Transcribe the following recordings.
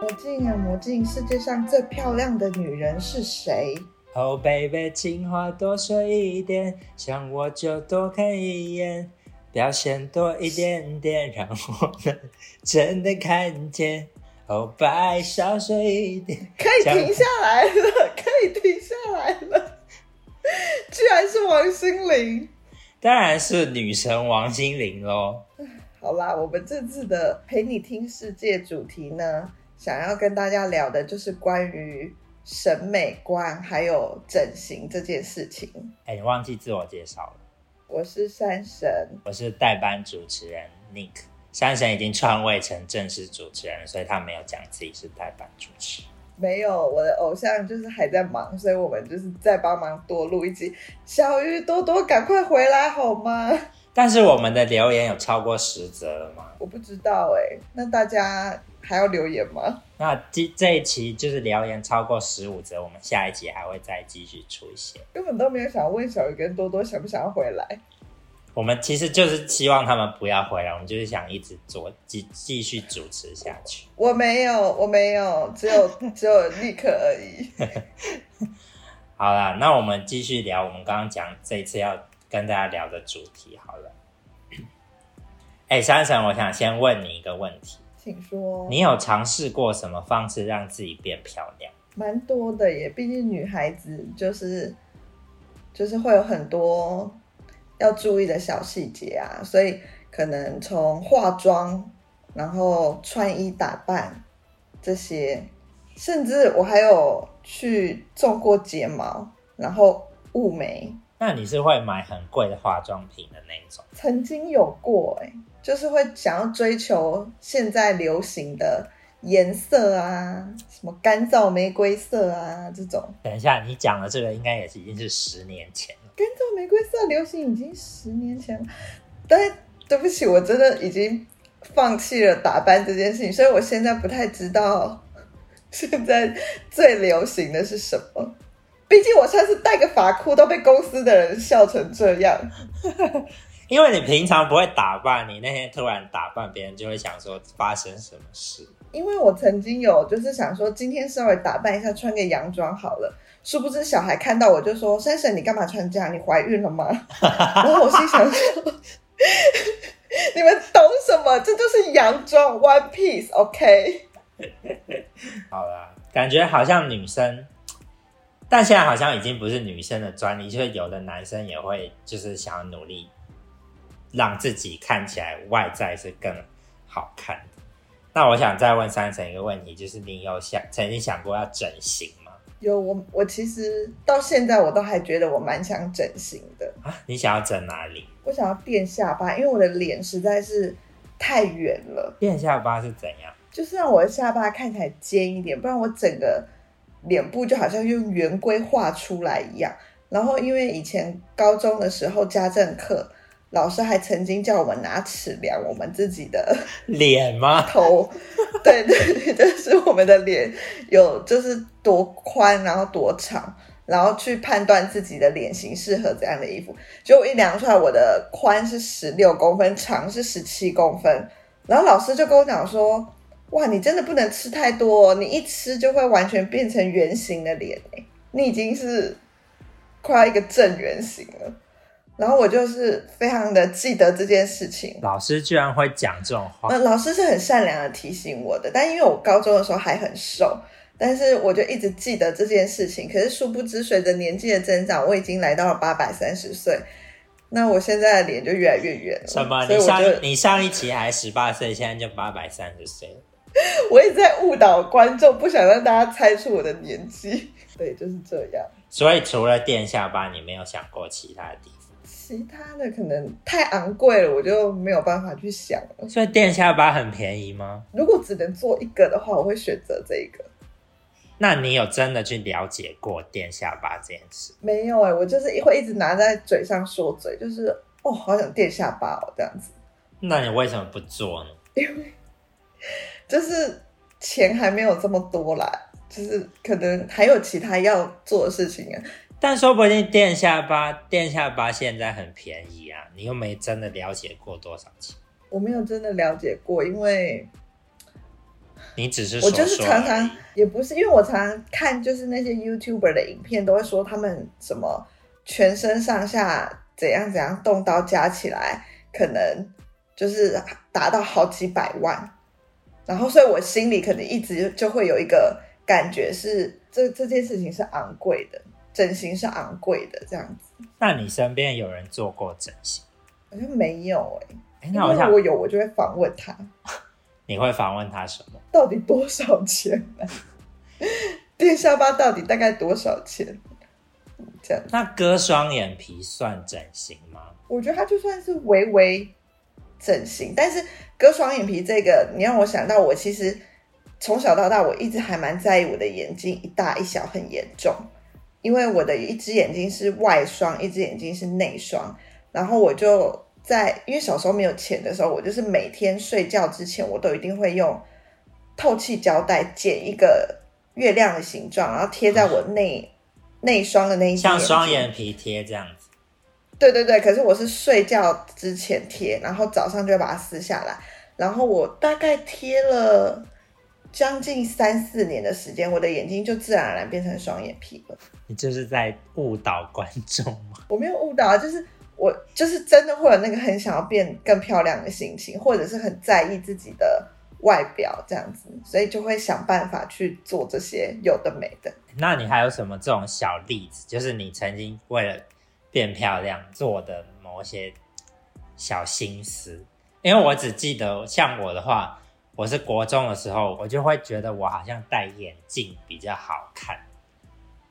魔镜啊魔镜，世界上最漂亮的女人是谁？Oh baby，情话多说一点，想我就多看一眼，表现多一点点，让我能真的看见。Oh baby，少说一点，可以停下来了，可以停下来了，居然是王心凌，当然是女神王心凌喽。好啦，我们这次的陪你听世界主题呢，想要跟大家聊的就是关于审美观还有整形这件事情。哎，你忘记自我介绍了。我是山神，我是代班主持人 Nick。山神已经篡位成正式主持人，所以他没有讲自己是代班主持。没有，我的偶像就是还在忙，所以我们就是在帮忙多录一集。小鱼多多，赶快回来好吗？但是我们的留言有超过十则了吗？我不知道哎、欸，那大家还要留言吗？那这这一期就是留言超过十五则，我们下一集还会再继续出现。根本都没有想问小鱼跟多多想不想要回来。我们其实就是希望他们不要回来，我们就是想一直做继继续主持下去。我没有，我没有，只有 只有立刻而已。好啦，那我们继续聊我们刚刚讲这一次要。跟大家聊的主题好了，哎，山神，我想先问你一个问题，请说。你有尝试过什么方式让自己变漂亮？蛮多的耶，毕竟女孩子就是就是会有很多要注意的小细节啊，所以可能从化妆，然后穿衣打扮这些，甚至我还有去种过睫毛，然后雾眉。那你是会买很贵的化妆品的那种？曾经有过哎、欸，就是会想要追求现在流行的颜色啊，什么干燥玫瑰色啊这种。等一下，你讲的这个应该也是已经是十年前了。干燥玫瑰色流行已经十年前了，但对不起，我真的已经放弃了打扮这件事情，所以我现在不太知道现在最流行的是什么。毕竟我上次戴个发箍都被公司的人笑成这样，因为你平常不会打扮，你那天突然打扮，别人就会想说发生什么事。因为我曾经有就是想说今天稍微打扮一下，穿个洋装好了，殊不知小孩看到我就说：“珊珊，你干嘛穿这样？你怀孕了吗？” 然后我心想说：“你们懂什么？这就是洋装，one piece，OK？” 好啦，感觉好像女生。但现在好像已经不是女生的专利，就是有的男生也会，就是想要努力让自己看起来外在是更好看的。那我想再问三成一个问题，就是你有想曾经想过要整形吗？有，我我其实到现在我都还觉得我蛮想整形的啊。你想要整哪里？我想要垫下巴，因为我的脸实在是太圆了。垫下巴是怎样？就是让我的下巴看起来尖一点，不然我整个。脸部就好像用圆规画出来一样，然后因为以前高中的时候家政课老师还曾经叫我们拿尺量我们自己的 脸吗？头，对对对，就是我们的脸有就是多宽，然后多长，然后去判断自己的脸型适合怎样的衣服。结果一量出来，我的宽是十六公分，长是十七公分，然后老师就跟我讲说。哇，你真的不能吃太多哦，你一吃就会完全变成圆形的脸诶，你已经是快要一个正圆形了。然后我就是非常的记得这件事情。老师居然会讲这种话。嗯，老师是很善良的提醒我的，但因为我高中的时候还很瘦，但是我就一直记得这件事情。可是殊不知，随着年纪的增长，我已经来到了八百三十岁，那我现在的脸就越来越圆了。什么？你上你上一期还十八岁，现在就八百三十岁了。我一直在误导观众，不想让大家猜出我的年纪。对，就是这样。所以除了电下巴，你没有想过其他的地方？其他的可能太昂贵了，我就没有办法去想了。所以垫下巴很便宜吗？如果只能做一个的话，我会选择这一个。那你有真的去了解过垫下巴这件事？没有哎、欸，我就是会一直拿在嘴上说嘴，就是哦，好想垫下巴哦，这样子。那你为什么不做呢？因为。就是钱还没有这么多啦，就是可能还有其他要做的事情啊。但说不定垫下巴，垫下巴现在很便宜啊，你又没真的了解过多少钱。我没有真的了解过，因为你只是说我就是常常也不是，因为我常常看就是那些 YouTuber 的影片，都会说他们什么全身上下怎样怎样动刀加起来，可能就是达到好几百万。然后，所以我心里可能一直就会有一个感觉是，这这件事情是昂贵的，整形是昂贵的这样子。那你身边有人做过整形？好像没有哎、那如果有，我就会访问他。你会访问他什么？到底多少钱呢？垫下巴到底大概多少钱？这样。那割双眼皮算整形吗？我觉得它就算是微微整形，但是割双眼皮这个，你让我想到，我其实从小到大，我一直还蛮在意我的眼睛一大一小很严重，因为我的一只眼睛是外双，一只眼睛是内双，然后我就。在因为小时候没有钱的时候，我就是每天睡觉之前，我都一定会用透气胶带剪一个月亮的形状，然后贴在我内内双的那一像双眼皮贴这样子。对对对，可是我是睡觉之前贴，然后早上就会把它撕下来，然后我大概贴了将近三四年的时间，我的眼睛就自然而然变成双眼皮了。你这是在误导观众吗？我没有误导啊，就是。我就是真的会有那个很想要变更漂亮的心情，或者是很在意自己的外表这样子，所以就会想办法去做这些有的没的。那你还有什么这种小例子？就是你曾经为了变漂亮做的某些小心思？因为我只记得像我的话，我是国中的时候，我就会觉得我好像戴眼镜比较好看，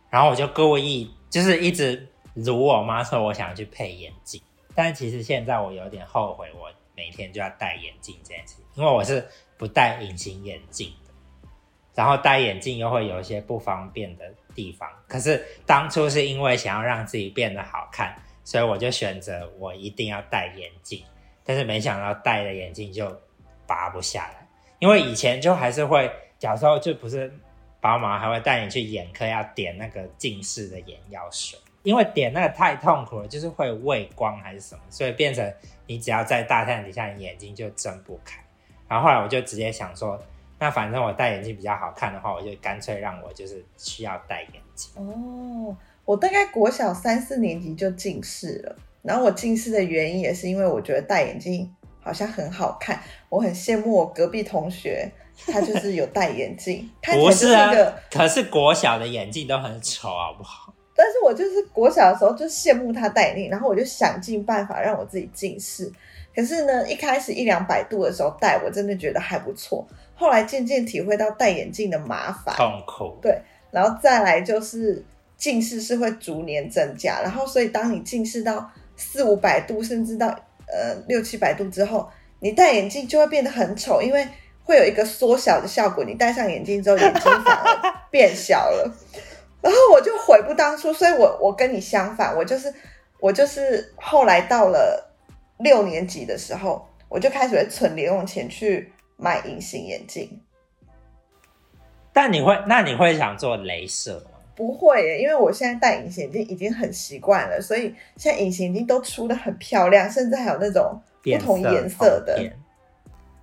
然后我就故意就是一直。辱我妈说，我想去配眼镜，但其实现在我有点后悔，我每天就要戴眼镜这件事，因为我是不戴隐形眼镜的，然后戴眼镜又会有一些不方便的地方。可是当初是因为想要让自己变得好看，所以我就选择我一定要戴眼镜，但是没想到戴了眼镜就拔不下来，因为以前就还是会，小时候就不是爸妈还会带你去眼科要点那个近视的眼药水。因为点那个太痛苦了，就是会畏光还是什么，所以变成你只要在大太阳底下，你眼睛就睁不开。然后后来我就直接想说，那反正我戴眼镜比较好看的话，我就干脆让我就是需要戴眼镜。哦，我大概国小三四年级就近视了，然后我近视的原因也是因为我觉得戴眼镜好像很好看，我很羡慕我隔壁同学，他就是有戴眼镜，他不是啊，可是国小的眼镜都很丑，好不好？但是我就是国小的时候就羡慕他戴眼镜，然后我就想尽办法让我自己近视。可是呢，一开始一两百度的时候戴，我真的觉得还不错。后来渐渐体会到戴眼镜的麻烦、痛苦，对，然后再来就是近视是会逐年增加，然后所以当你近视到四五百度，甚至到呃六七百度之后，你戴眼镜就会变得很丑，因为会有一个缩小的效果。你戴上眼镜之后，眼睛反而变小了。然后我就悔不当初，所以我我跟你相反，我就是我就是后来到了六年级的时候，我就开始会存零用钱去买隐形眼镜。但你会，那你会想做镭射吗？不会耶，因为我现在戴隐形眼镜已经很习惯了，所以现在隐形眼镜都出的很漂亮，甚至还有那种不同颜色的。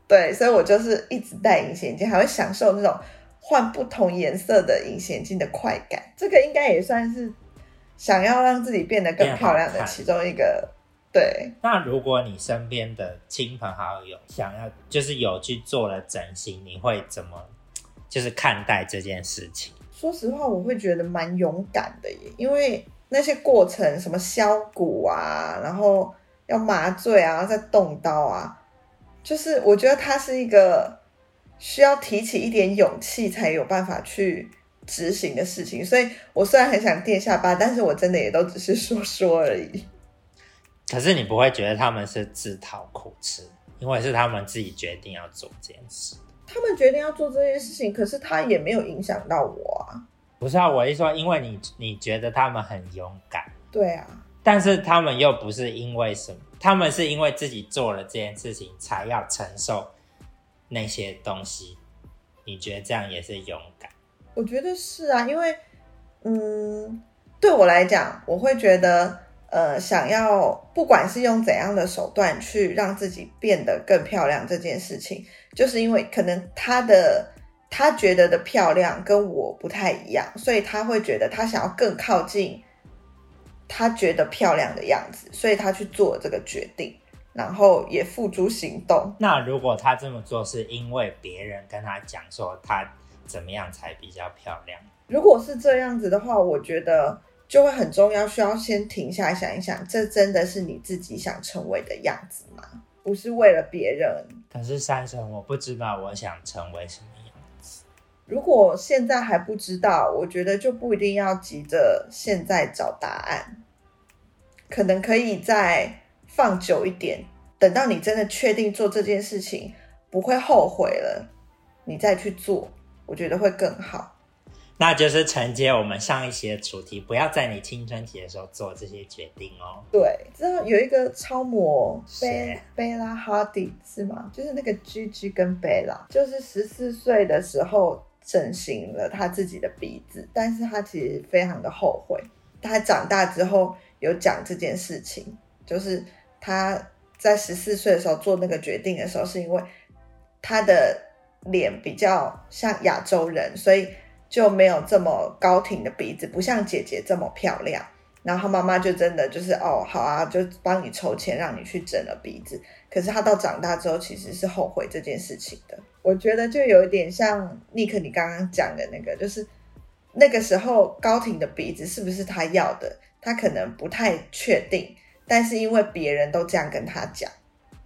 对，所以我就是一直戴隐形眼镜，还会享受那种。换不同颜色的隐形眼镜的快感，这个应该也算是想要让自己变得更漂亮的其中一个。对。那如果你身边的亲朋好友想要，就是有去做了整形，你会怎么就是看待这件事情？说实话，我会觉得蛮勇敢的耶，因为那些过程，什么削骨啊，然后要麻醉啊，再动刀啊，就是我觉得他是一个。需要提起一点勇气才有办法去执行的事情，所以我虽然很想垫下巴，但是我真的也都只是说说而已。可是你不会觉得他们是自讨苦吃，因为是他们自己决定要做这件事。他们决定要做这件事情，可是他也没有影响到我啊。不是啊，我一说，因为你你觉得他们很勇敢，对啊，但是他们又不是因为什么，他们是因为自己做了这件事情才要承受。那些东西，你觉得这样也是勇敢？我觉得是啊，因为，嗯，对我来讲，我会觉得，呃，想要不管是用怎样的手段去让自己变得更漂亮这件事情，就是因为可能他的他觉得的漂亮跟我不太一样，所以他会觉得他想要更靠近他觉得漂亮的样子，所以他去做这个决定，然后也付诸行动。那如果他这么做是因为别人跟他讲说他怎么样才比较漂亮？如果是这样子的话，我觉得就会很重要，需要先停下来想一想，这真的是你自己想成为的样子吗？不是为了别人。可是珊珊，我不知道我想成为什么。如果现在还不知道，我觉得就不一定要急着现在找答案，可能可以再放久一点，等到你真的确定做这件事情不会后悔了，你再去做，我觉得会更好。那就是承接我们上一期的主题，不要在你青春期的时候做这些决定哦。对，知道有一个超模贝贝拉哈迪是吗？就是那个 Gigi 跟贝拉，就是十四岁的时候整形了他自己的鼻子，但是他其实非常的后悔。他长大之后有讲这件事情，就是他在十四岁的时候做那个决定的时候，是因为他的脸比较像亚洲人，所以。就没有这么高挺的鼻子，不像姐姐这么漂亮。然后妈妈就真的就是哦，好啊，就帮你筹钱让你去整了鼻子。可是他到长大之后，其实是后悔这件事情的。我觉得就有一点像尼克你刚刚讲的那个，就是那个时候高挺的鼻子是不是他要的，他可能不太确定。但是因为别人都这样跟他讲，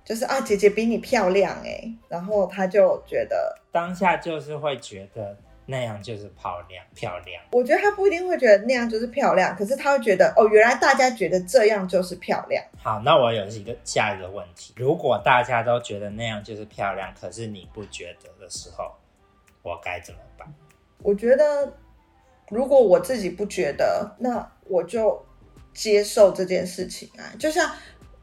就是啊，姐姐比你漂亮诶，然后他就觉得当下就是会觉得。那样就是漂亮，漂亮。我觉得他不一定会觉得那样就是漂亮，可是他会觉得哦，原来大家觉得这样就是漂亮。好，那我有一个下一个问题：如果大家都觉得那样就是漂亮，可是你不觉得的时候，我该怎么办？我觉得，如果我自己不觉得，那我就接受这件事情啊，就像。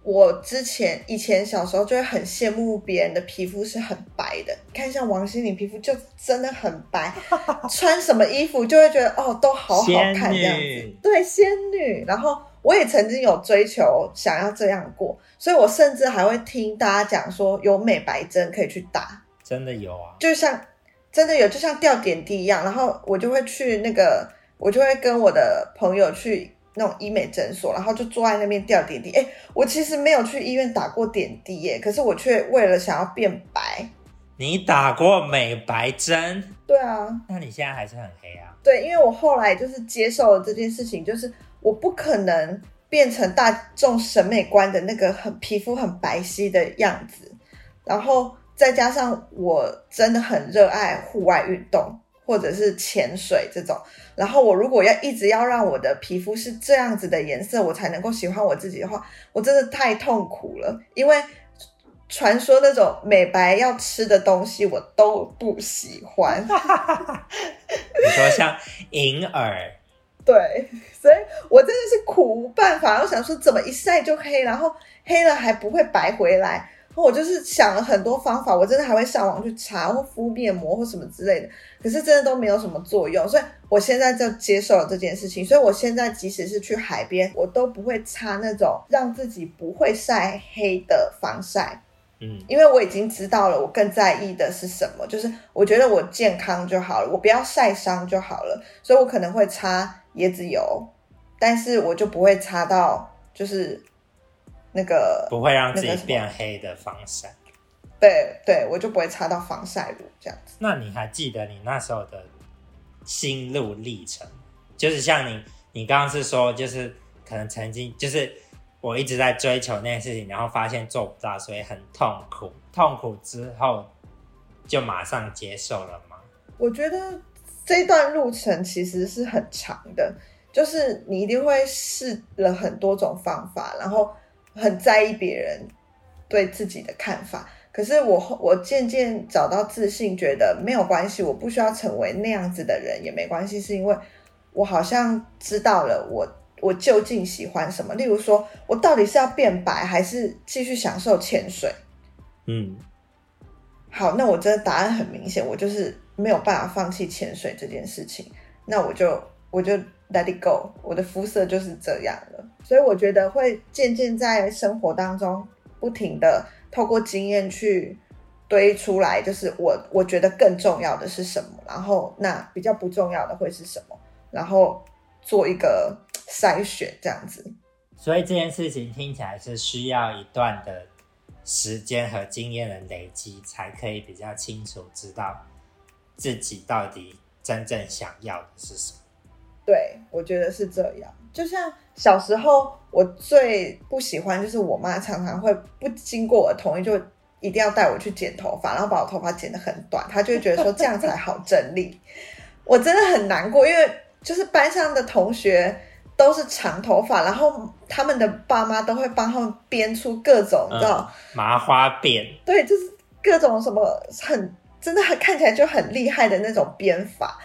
我之前以前小时候就会很羡慕别人的皮肤是很白的，看像王心凌皮肤就真的很白，穿什么衣服就会觉得哦都好好看这样子，对，仙女。然后我也曾经有追求想要这样过，所以我甚至还会听大家讲说有美白针可以去打，真的有啊，就像真的有，就像吊点滴一样。然后我就会去那个，我就会跟我的朋友去。那种医美诊所，然后就坐在那边吊点滴。哎，我其实没有去医院打过点滴耶，可是我却为了想要变白。你打过美白针？对啊。那你现在还是很黑啊？对，因为我后来就是接受了这件事情，就是我不可能变成大众审美观的那个很皮肤很白皙的样子，然后再加上我真的很热爱户外运动。或者是潜水这种，然后我如果要一直要让我的皮肤是这样子的颜色，我才能够喜欢我自己的话，我真的太痛苦了。因为传说那种美白要吃的东西，我都不喜欢。你说像银耳，对，所以我真的是苦无办法。我想说，怎么一晒就黑，然后黑了还不会白回来。我就是想了很多方法，我真的还会上网去查或敷面膜或什么之类的，可是真的都没有什么作用，所以我现在就接受了这件事情。所以我现在即使是去海边，我都不会擦那种让自己不会晒黑的防晒。嗯，因为我已经知道了，我更在意的是什么，就是我觉得我健康就好了，我不要晒伤就好了。所以我可能会擦椰子油，但是我就不会擦到就是。那个不会让自己变黑的防晒，对对，我就不会擦到防晒乳这样子。那你还记得你那时候的心路历程？就是像你，你刚刚是说，就是可能曾经，就是我一直在追求那件事情，然后发现做不到，所以很痛苦。痛苦之后就马上接受了吗？我觉得这段路程其实是很长的，就是你一定会试了很多种方法，然后。很在意别人对自己的看法，可是我我渐渐找到自信，觉得没有关系，我不需要成为那样子的人也没关系，是因为我好像知道了我我究竟喜欢什么。例如说，我到底是要变白，还是继续享受潜水？嗯，好，那我真的答案很明显，我就是没有办法放弃潜水这件事情，那我就我就。Let it go，我的肤色就是这样了，所以我觉得会渐渐在生活当中不停的透过经验去堆出来，就是我我觉得更重要的是什么，然后那比较不重要的会是什么，然后做一个筛选这样子。所以这件事情听起来是需要一段的时间和经验的累积，才可以比较清楚知道自己到底真正想要的是什么。对，我觉得是这样。就像小时候，我最不喜欢就是我妈常常会不经过我的同意，就一定要带我去剪头发，然后把我头发剪得很短，她就会觉得说这样才好整理。我真的很难过，因为就是班上的同学。都是长头发，然后他们的爸妈都会帮他们编出各种，你知道、嗯、麻花辫，对，就是各种什么很真的很看起来就很厉害的那种编法。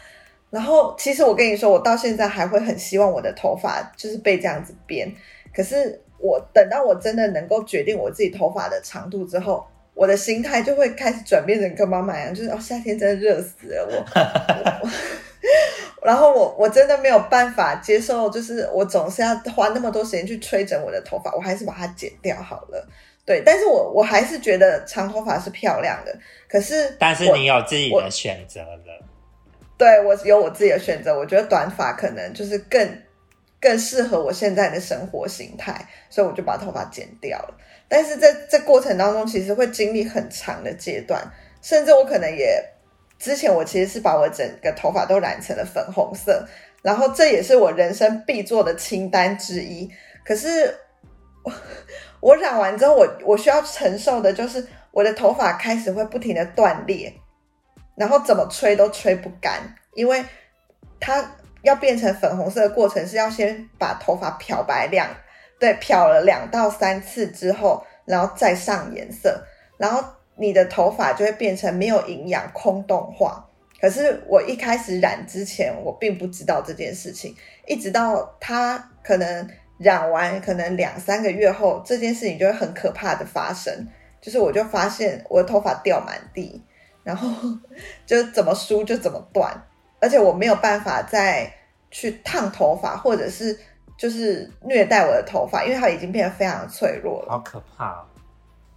然后其实我跟你说，我到现在还会很希望我的头发就是被这样子编。可是我等到我真的能够决定我自己头发的长度之后，我的心态就会开始转变成跟妈妈一样，就是哦，夏天真的热死了我。我然后我我真的没有办法接受，就是我总是要花那么多时间去吹整我的头发，我还是把它剪掉好了。对，但是我我还是觉得长头发是漂亮的。可是，但是你有自己的选择了。对，我有我自己的选择，我觉得短发可能就是更更适合我现在的生活形态，所以我就把头发剪掉了。但是在这过程当中，其实会经历很长的阶段，甚至我可能也。之前我其实是把我整个头发都染成了粉红色，然后这也是我人生必做的清单之一。可是我，我染完之后，我我需要承受的就是我的头发开始会不停的断裂，然后怎么吹都吹不干，因为它要变成粉红色的过程是要先把头发漂白两，对，漂了两到三次之后，然后再上颜色，然后。你的头发就会变成没有营养、空洞化。可是我一开始染之前，我并不知道这件事情，一直到它可能染完，可能两三个月后，这件事情就会很可怕的发生。就是我就发现我的头发掉满地，然后 就怎么梳就怎么断，而且我没有办法再去烫头发，或者是就是虐待我的头发，因为它已经变得非常的脆弱了。好可怕哦。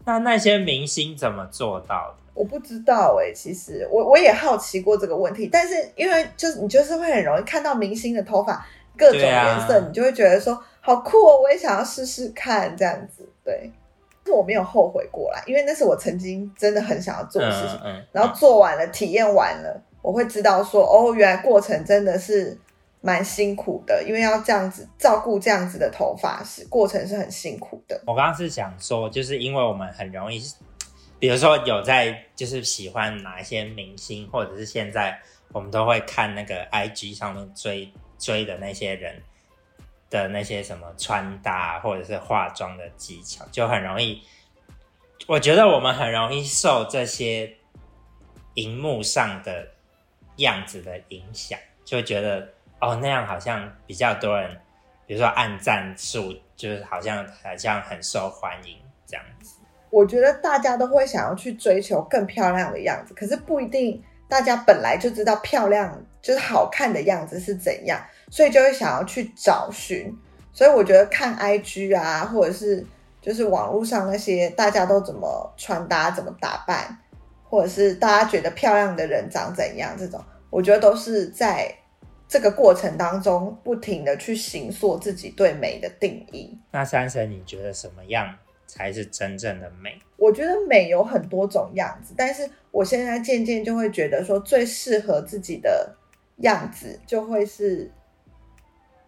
那那些明星怎么做到的？我不知道哎、欸，其实我我也好奇过这个问题，但是因为就是你就是会很容易看到明星的头发各种颜色，啊、你就会觉得说好酷哦，我也想要试试看这样子。对，我没有后悔过来，因为那是我曾经真的很想要做的事情，嗯嗯、然后做完了，嗯、体验完了，我会知道说哦，原来过程真的是。蛮辛苦的，因为要这样子照顾这样子的头发，是过程是很辛苦的。我刚刚是想说，就是因为我们很容易，比如说有在就是喜欢哪一些明星，或者是现在我们都会看那个 IG 上面追追的那些人的那些什么穿搭或者是化妆的技巧，就很容易，我觉得我们很容易受这些荧幕上的样子的影响，就觉得。哦，那样好像比较多人，比如说按赞数，就是好像好像很受欢迎这样子。我觉得大家都会想要去追求更漂亮的样子，可是不一定大家本来就知道漂亮就是好看的样子是怎样，所以就会想要去找寻。所以我觉得看 IG 啊，或者是就是网络上那些大家都怎么穿搭、怎么打扮，或者是大家觉得漂亮的人长怎样，这种我觉得都是在。这个过程当中，不停的去形塑自己对美的定义。那三神，你觉得什么样才是真正的美？我觉得美有很多种样子，但是我现在渐渐就会觉得说，最适合自己的样子就会是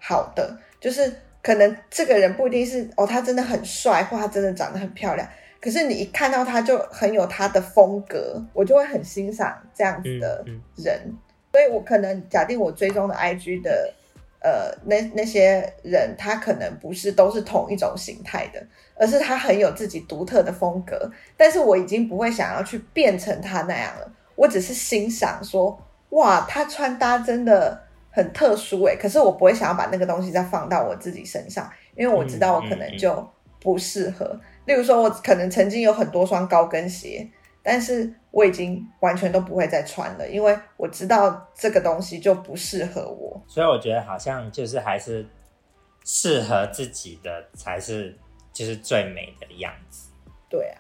好的。就是可能这个人不一定是哦，他真的很帅，或他真的长得很漂亮，可是你一看到他就很有他的风格，我就会很欣赏这样子的人。嗯嗯所以，我可能假定我追踪的 IG 的，呃，那那些人，他可能不是都是同一种形态的，而是他很有自己独特的风格。但是我已经不会想要去变成他那样了，我只是欣赏说，哇，他穿搭真的很特殊诶。可是我不会想要把那个东西再放到我自己身上，因为我知道我可能就不适合。嗯嗯嗯。例如说，我可能曾经有很多双高跟鞋。但是我已经完全都不会再穿了，因为我知道这个东西就不适合我。所以我觉得好像就是还是适合自己的才是就是最美的样子。对啊，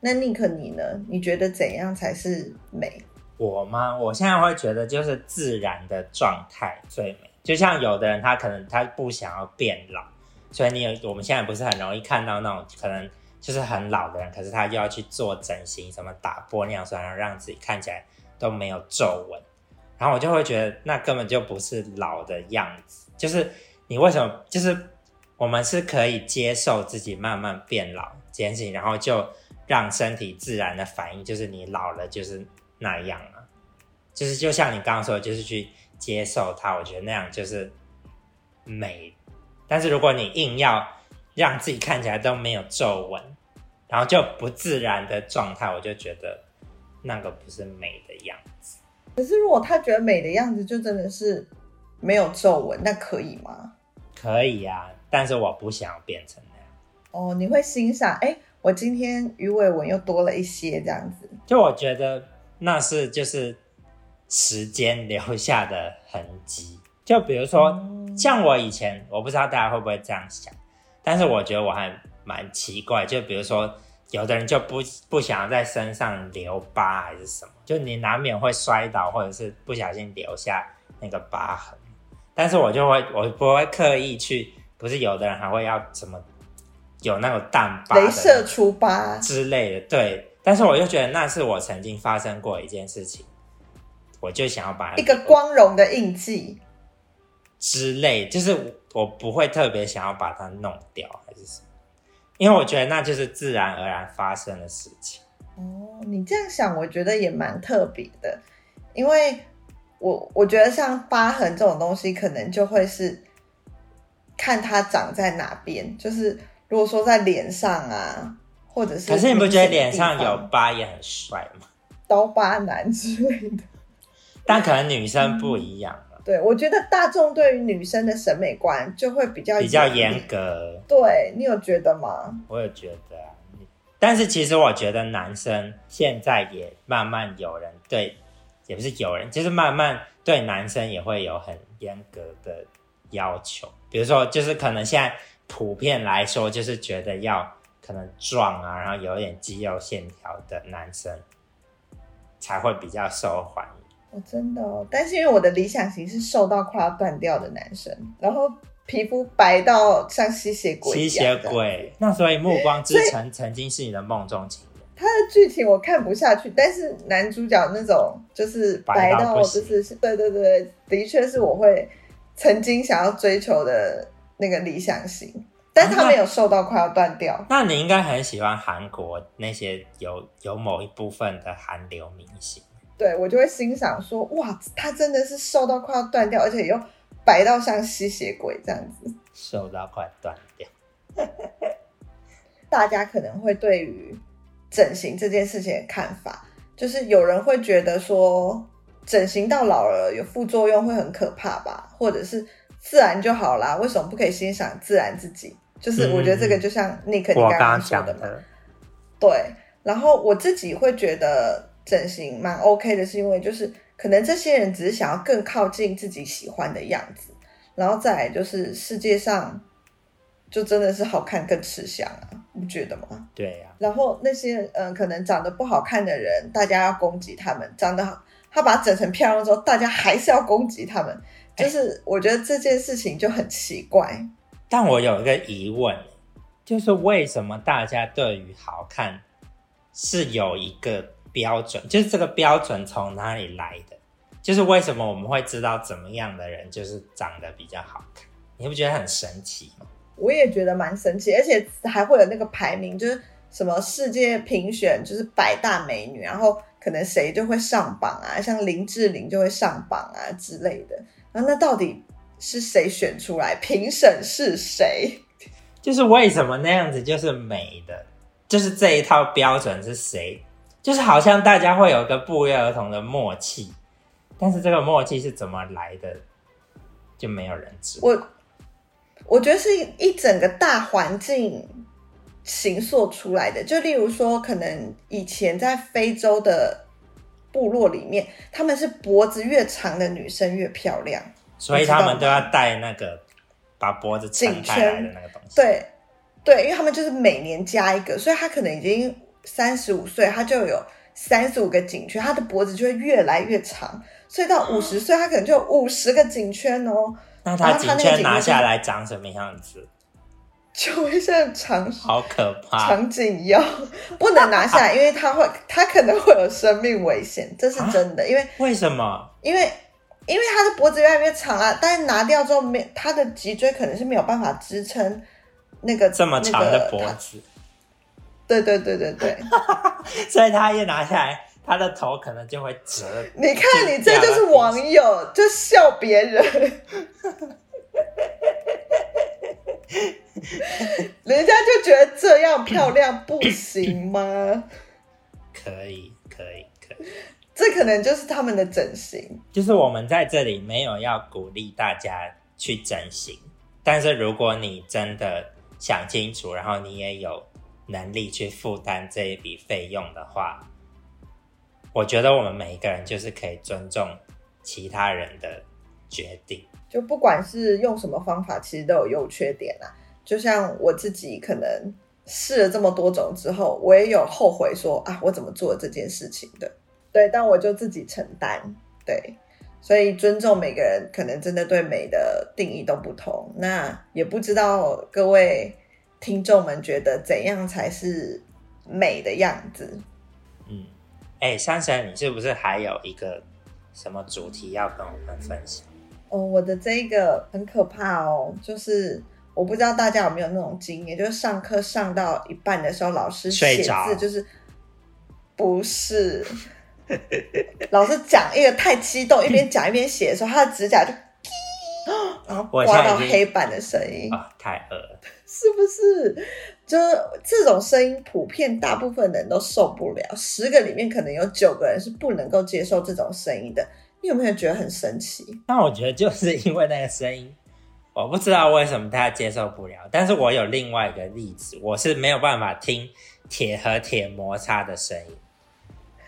那宁可你呢？你觉得怎样才是美？我吗？我现在会觉得就是自然的状态最美。就像有的人他可能他不想要变老，所以你有我们现在不是很容易看到那种可能就是很老的人，可是他又要去做整形，什么打玻尿酸，然后让自己看起来都没有皱纹。然后我就会觉得那根本就不是老的样子。就是你为什么？就是我们是可以接受自己慢慢变老这件事情，然后就让身体自然的反应，就是你老了就是。那样啊，就是就像你刚刚说的，就是去接受它，我觉得那样就是美。但是如果你硬要让自己看起来都没有皱纹，然后就不自然的状态，我就觉得那个不是美的样子。可是如果他觉得美的样子就真的是没有皱纹，那可以吗？可以啊，但是我不想要变成那样。哦，你会欣赏？哎，我今天鱼尾纹又多了一些，这样子。就我觉得。那是就是时间留下的痕迹，就比如说像我以前，我不知道大家会不会这样想，但是我觉得我还蛮奇怪。就比如说，有的人就不不想要在身上留疤还是什么，就你难免会摔倒或者是不小心留下那个疤痕，但是我就会我不会刻意去，不是有的人还会要什么有那种淡疤、镭射除疤之类的，对。但是我就觉得那是我曾经发生过一件事情，我就想要把一个光荣的印记之类，就是我不会特别想要把它弄掉，还是什么？因为我觉得那就是自然而然发生的事情。哦，你这样想，我觉得也蛮特别的，因为我我觉得像疤痕这种东西，可能就会是看它长在哪边，就是如果说在脸上啊。或者是，可是你不觉得脸上有疤也很帅吗？刀疤男之类的，但可能女生不一样。嗯、对，我觉得大众对于女生的审美观就会比较比较严格。对，你有觉得吗？我有觉得啊，但是其实我觉得男生现在也慢慢有人对，也不是有人，就是慢慢对男生也会有很严格的要求。比如说，就是可能现在普遍来说，就是觉得要。可能壮啊，然后有一点肌肉线条的男生才会比较受欢迎。哦，真的哦。但是因为我的理想型是瘦到快要断掉的男生，然后皮肤白到像吸血鬼。吸血鬼。那所以《暮光之城》曾经是你的梦中情人。他的剧情我看不下去，但是男主角那种就是白到就是对对对，的确是我会曾经想要追求的那个理想型。但他没有瘦到快要断掉。啊，那，那你应该很喜欢韩国那些有有某一部分的韩流明星。对，我就会欣赏说，哇，他真的是瘦到快要断掉，而且又白到像吸血鬼这样子。瘦到快断掉。大家可能会对于整形这件事情的看法，就是有人会觉得说，整形到老了有副作用会很可怕吧，或者是自然就好啦，为什么不可以欣赏自然自己？就是我觉得这个就像 Nick 你刚刚说的嘛，嗯、对。然后我自己会觉得整形蛮 OK 的，是因为就是可能这些人只是想要更靠近自己喜欢的样子，然后再来就是世界上就真的是好看更吃香啊，你觉得吗？对呀、啊。然后那些嗯、呃、可能长得不好看的人，大家要攻击他们；长得好，他把它整成漂亮之后，大家还是要攻击他们。就是我觉得这件事情就很奇怪。但我有一个疑问，就是为什么大家对于好看是有一个标准？就是这个标准从哪里来的？就是为什么我们会知道怎么样的人就是长得比较好看？你不觉得很神奇吗？我也觉得蛮神奇，而且还会有那个排名，就是什么世界评选，就是百大美女，然后可能谁就会上榜啊，像林志玲就会上榜啊之类的。然后那到底？是谁选出来？评审是谁？就是为什么那样子就是美的？就是这一套标准是谁？就是好像大家会有一个不约而同的默契，但是这个默契是怎么来的，就没有人知道。我我觉得是一整个大环境形塑出来的。就例如说，可能以前在非洲的部落里面，他们是脖子越长的女生越漂亮。所以他们都要戴那个把脖子撑开来的那个东西。对，对，因为他们就是每年加一个，所以他可能已经三十五岁，他就有三十五个颈圈，他的脖子就会越来越长，所以到五十岁，他可能就有五十个颈圈哦。那他颈圈拿下来长什么样子？就会像长，好可怕，长颈腰不能拿下来，因为他会，他可能会有生命危险，这是真的。因为为什么？因为因为他的脖子越来越长了，但是拿掉之后，没他的脊椎可能是没有办法支撑那个这么长的脖子。对对对对对，所以他一拿下来，他的头可能就会折。你看，你这就是网友，就笑别人。人家就觉得这样漂亮不行吗？可以，可以，可以。这可能就是他们的整形。就是我们在这里没有要鼓励大家去整形，但是如果你真的想清楚，然后你也有能力去负担这一笔费用的话，我觉得我们每一个人就是可以尊重其他人的决定。就不管是用什么方法，其实都有优缺点啊。就像我自己可能试了这么多种之后，我也有后悔说啊，我怎么做这件事情的？对，但我就自己承担。对，所以尊重每个人，可能真的对美的定义都不同。那也不知道各位听众们觉得怎样才是美的样子？嗯，哎、欸，珊珊，你是不是还有一个什么主题要跟我们分享？哦，我的这个很可怕哦，就是我不知道大家有没有那种经验，就是上课上到一半的时候，老师写字就是不是，老师讲一个太激动，一边讲一边写的时候，他的指甲就，然后刮到黑板的声音啊，太恶了，是不是？就是这种声音，普遍大部分人都受不了，十个里面可能有九个人是不能够接受这种声音的。你有没有觉得很神奇？那我觉得就是因为那个声音，我不知道为什么大家接受不了。但是我有另外一个例子，我是没有办法听铁和铁摩擦的声音，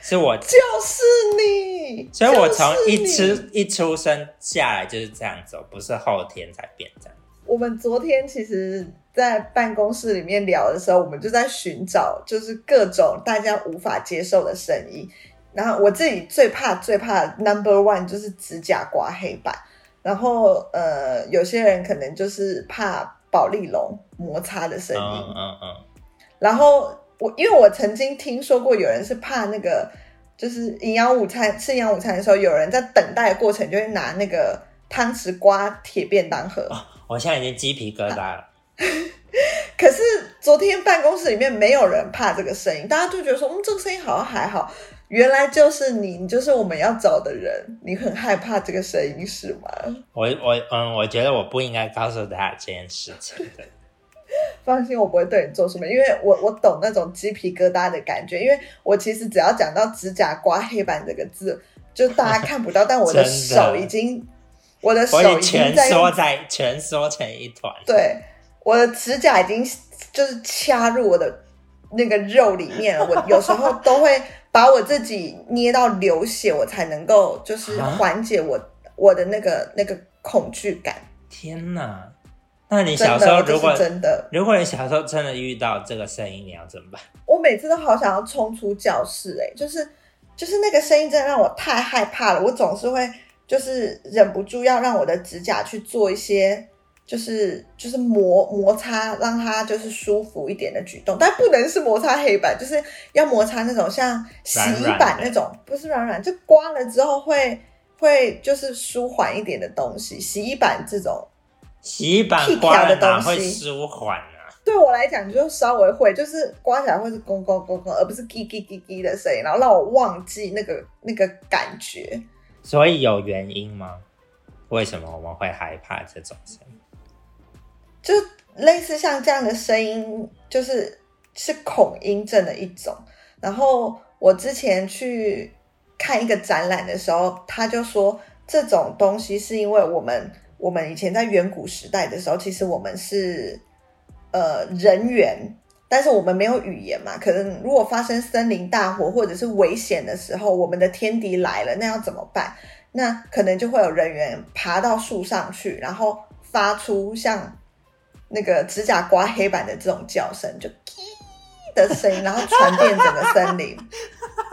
是我就是你，所以我从一出一出生下来就是这样走，不是后天才变这样。我们昨天其实，在办公室里面聊的时候，我们就在寻找，就是各种大家无法接受的声音。然后我自己最怕最怕 number one 就是指甲刮黑板，然后呃有些人可能就是怕保丽龙摩擦的声音，嗯嗯嗯。然后我因为我曾经听说过有人是怕那个，就是营养午餐吃营养午餐的时候，有人在等待的过程就会拿那个汤匙刮铁便当盒。哦，我现在已经鸡皮疙瘩了。啊 可是昨天办公室里面没有人怕这个声音，大家就觉得说，嗯，这个声音好像还好。原来就是你，你就是我们要找的人。你很害怕这个声音是吗？我我嗯，我觉得我不应该告诉大家这件事情的。放心，我不会对你做什么，因为我我懂那种鸡皮疙瘩的感觉。因为我其实只要讲到指甲刮黑板这个字，就大家看不到，但我的手已经，我的手已经在蜷缩在蜷缩成一团。对，我的指甲已经就是掐入我的那个肉里面了。我有时候都会。把我自己捏到流血，我才能够就是缓解我、啊、我的那个那个恐惧感。天哪！那你小时候如果真的，如果你小时候真的遇到这个声音，你要怎么办？我每次都好想要冲出教室、欸，哎，就是就是那个声音真的让我太害怕了。我总是会就是忍不住要让我的指甲去做一些。就是就是磨摩擦，让它就是舒服一点的举动，但不能是摩擦黑板，就是要摩擦那种像洗衣板那种，软软不是软软，就刮了之后会会就是舒缓一点的东西。洗衣板这种，洗衣板刮的东西会舒缓啊？对我来讲就稍微会，就是刮起来会是咣咣咣咣，而不是叽叽叽叽的声音，然后让我忘记那个那个感觉。所以有原因吗？为什么我们会害怕这种声音？就类似像这样的声音，就是是恐音症的一种。然后我之前去看一个展览的时候，他就说这种东西是因为我们我们以前在远古时代的时候，其实我们是呃人猿，但是我们没有语言嘛。可能如果发生森林大火或者是危险的时候，我们的天敌来了，那要怎么办？那可能就会有人猿爬到树上去，然后发出像。那个指甲刮黑板的这种叫声，就的声音，然后传遍整个森林。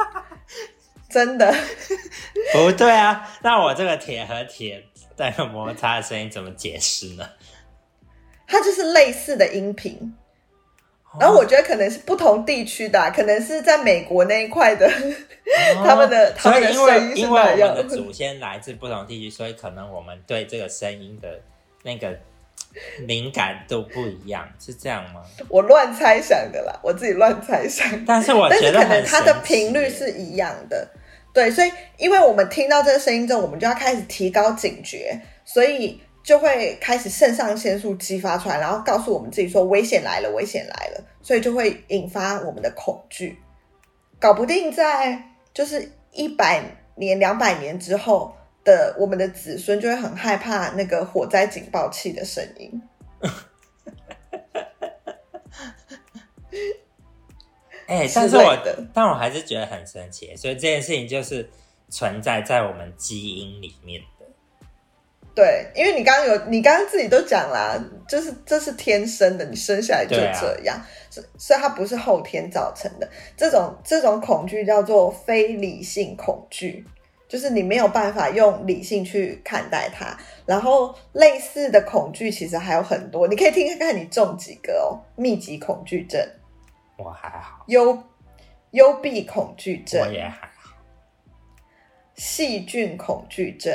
真的 不对啊？那我这个铁和铁带有摩擦的声音怎么解释呢？它就是类似的音频，然后我觉得可能是不同地区的、啊，可能是在美国那一块的，哦、他们的他们的声音。因为我们的祖先来自不同地区，所以可能我们对这个声音的那个敏感度不一样，是这样吗？我乱猜想的啦，我自己乱猜想。但是我觉得可能它的频率是一样的，对，所以因为我们听到这个声音之后，我们就要开始提高警觉，所以。就会开始肾上腺素激发出来，然后告诉我们自己说危险来了，危险来了，所以就会引发我们的恐惧。搞不定在就是一百年、两百年之后的我们的子孙就会很害怕那个火灾警报器的声音。哎、欸，但是我的，但我还是觉得很神奇，所以这件事情就是存在在我们基因里面的。对，因为你刚刚有，你刚刚自己都讲啦，就是这是天生的，你生下来就这样，所、啊、所以它不是后天造成的。这种这种恐惧叫做非理性恐惧，就是你没有办法用理性去看待它。然后类似的恐惧其实还有很多，你可以听看看你中几个哦。密集恐惧症，我还好。幽幽闭恐惧症，我也还好。细菌恐惧症。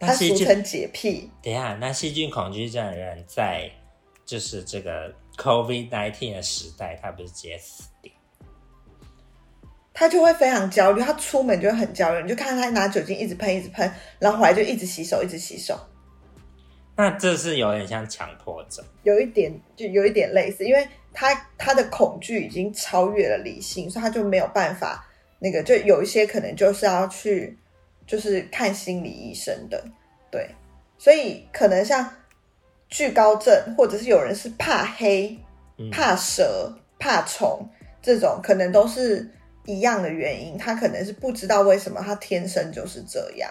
它俗称洁癖。等一下，那细菌恐惧症的人在就是这个 COVID-19 的时代，他不是直接死掉？他就会非常焦虑，他出门就会很焦虑。你就看他拿酒精一直喷，一直喷，然后回来就一直洗手，一直洗手。那这是有点像强迫症，有一点就有一点类似，因为他他的恐惧已经超越了理性，所以他就没有办法那个，就有一些可能就是要去。就是看心理医生的，对，所以可能像惧高症，或者是有人是怕黑、怕蛇、怕虫这种，可能都是一样的原因。他可能是不知道为什么他天生就是这样。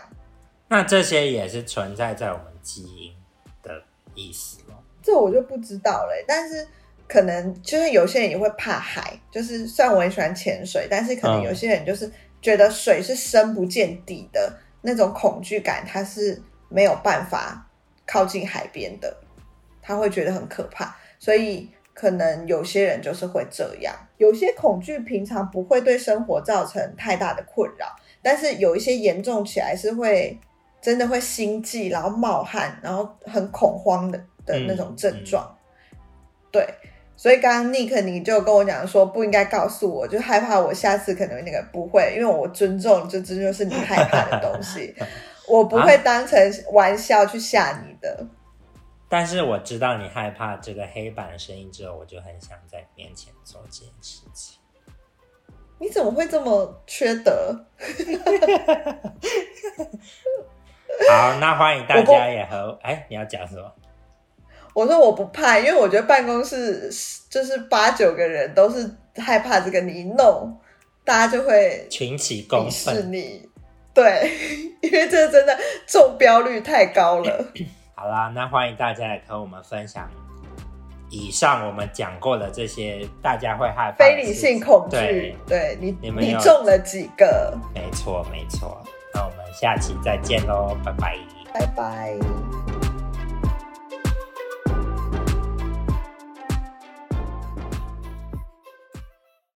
那这些也是存在在我们基因的意思吗？这我就不知道了。但是可能就是有些人也会怕海，就是虽然我很喜欢潜水，但是可能有些人就是。觉得水是深不见底的那种恐惧感，他是没有办法靠近海边的，他会觉得很可怕。所以可能有些人就是会这样，有些恐惧平常不会对生活造成太大的困扰，但是有一些严重起来是会真的会心悸，然后冒汗，然后很恐慌的的那种症状，嗯嗯、对。所以刚刚 Nick 你就跟我讲说不应该告诉我，就害怕我下次可能那个不会，因为我尊重这这就是你害怕的东西，我不会当成玩笑去吓你的。啊。但是我知道你害怕这个黑板的声音之后，我就很想在你面前做这件事情。你怎么会这么缺德？好，那欢迎大家也和哎，你要讲什么？我说我不怕，因为我觉得办公室就是八九个人都是害怕这个，你一弄，大家就会群起攻愤你。对，因为这真的中标率太高了。好啦，那欢迎大家来和我们分享以上我们讲过的这些大家会害怕非理性恐惧。对，对你你你中了几个？没错没错。下期再见喽，拜拜，拜拜。